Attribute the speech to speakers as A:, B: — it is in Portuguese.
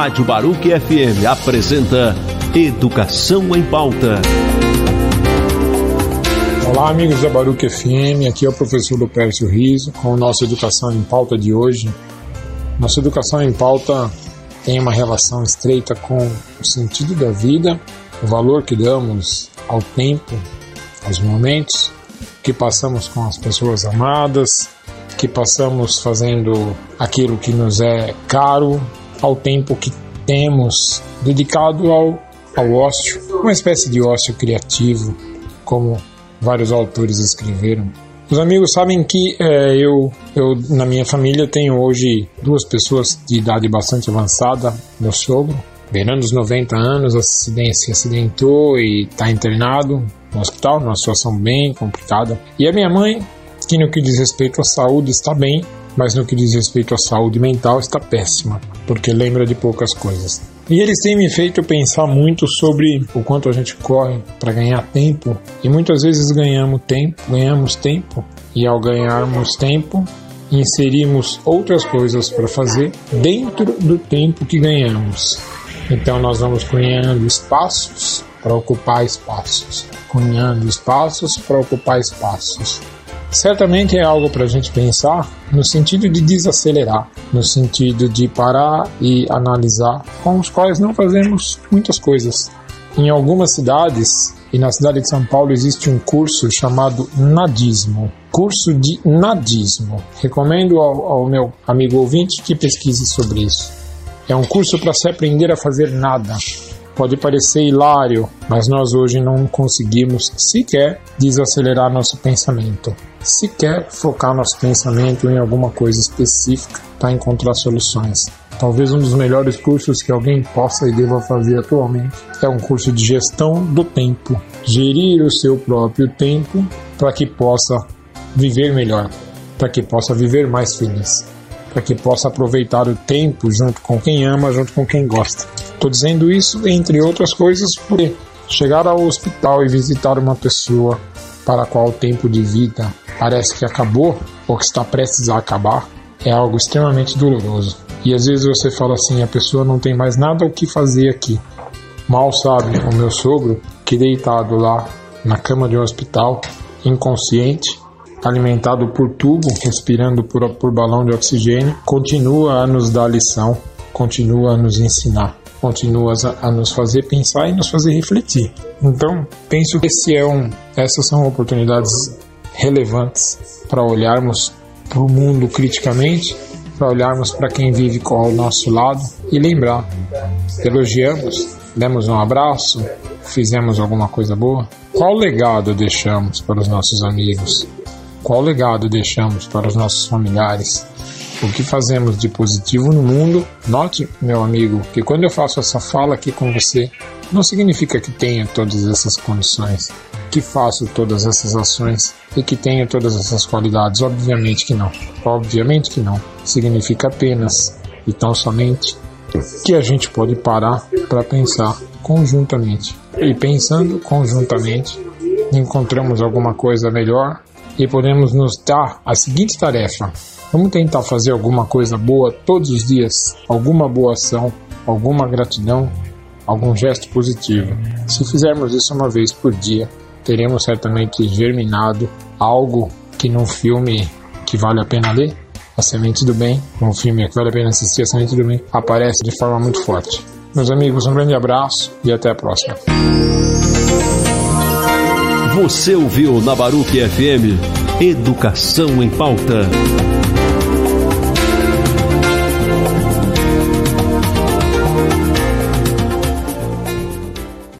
A: Rádio Baruque FM apresenta Educação em Pauta.
B: Olá, amigos da Baruque FM. Aqui é o professor Lupércio Riso com nossa Educação em Pauta de hoje. Nossa Educação em Pauta tem uma relação estreita com o sentido da vida, o valor que damos ao tempo, aos momentos que passamos com as pessoas amadas, que passamos fazendo aquilo que nos é caro, ao tempo que temos dedicado ao, ao ócio, uma espécie de ócio criativo, como vários autores escreveram. Os amigos sabem que é, eu, eu, na minha família, tenho hoje duas pessoas de idade bastante avançada. Meu sogro, beirando os 90 anos, se acidentou e está internado no hospital, numa situação bem complicada. E a minha mãe, que no que diz respeito à saúde está bem, mas no que diz respeito à saúde mental está péssima, porque lembra de poucas coisas. E eles têm me feito pensar muito sobre o quanto a gente corre para ganhar tempo, e muitas vezes ganhamos tempo, ganhamos tempo, e ao ganharmos tempo, inserimos outras coisas para fazer dentro do tempo que ganhamos. Então nós vamos ganhando espaços para ocupar espaços, cunhando espaços para ocupar espaços. Certamente é algo para a gente pensar no sentido de desacelerar, no sentido de parar e analisar, com os quais não fazemos muitas coisas. Em algumas cidades, e na cidade de São Paulo existe um curso chamado Nadismo. Curso de Nadismo. Recomendo ao, ao meu amigo ouvinte que pesquise sobre isso. É um curso para se aprender a fazer nada, Pode parecer hilário, mas nós hoje não conseguimos sequer desacelerar nosso pensamento, sequer focar nosso pensamento em alguma coisa específica para encontrar soluções. Talvez um dos melhores cursos que alguém possa e deva fazer atualmente é um curso de gestão do tempo. Gerir o seu próprio tempo para que possa viver melhor, para que possa viver mais feliz, para que possa aproveitar o tempo junto com quem ama, junto com quem gosta. Estou dizendo isso, entre outras coisas, porque chegar ao hospital e visitar uma pessoa para a qual o tempo de vida parece que acabou ou que está prestes a acabar é algo extremamente doloroso. E às vezes você fala assim: a pessoa não tem mais nada o que fazer aqui. Mal sabe o meu sogro que deitado lá na cama de um hospital, inconsciente, alimentado por tubo, respirando por, por balão de oxigênio, continua a nos dar lição, continua a nos ensinar continua a nos fazer pensar e nos fazer refletir. Então, penso que esse é um, essas são oportunidades relevantes para olharmos para o mundo criticamente, para olharmos para quem vive ao nosso lado e lembrar, elogiamos, demos um abraço, fizemos alguma coisa boa. Qual legado deixamos para os nossos amigos? Qual legado deixamos para os nossos familiares? o que fazemos de positivo no mundo. Note, meu amigo, que quando eu faço essa fala aqui com você, não significa que tenha todas essas condições, que faço todas essas ações e que tenha todas essas qualidades. Obviamente que não. Obviamente que não. Significa apenas e tão somente que a gente pode parar para pensar conjuntamente. E pensando conjuntamente, encontramos alguma coisa melhor e podemos nos dar a seguinte tarefa: Vamos tentar fazer alguma coisa boa todos os dias, alguma boa ação, alguma gratidão, algum gesto positivo. Se fizermos isso uma vez por dia, teremos certamente germinado algo que num filme que vale a pena ler, A Semente do Bem, um filme que vale a pena assistir, A Semente do Bem, aparece de forma muito forte. Meus amigos, um grande abraço e até a próxima.
A: Você ouviu na Baruque FM Educação em Pauta.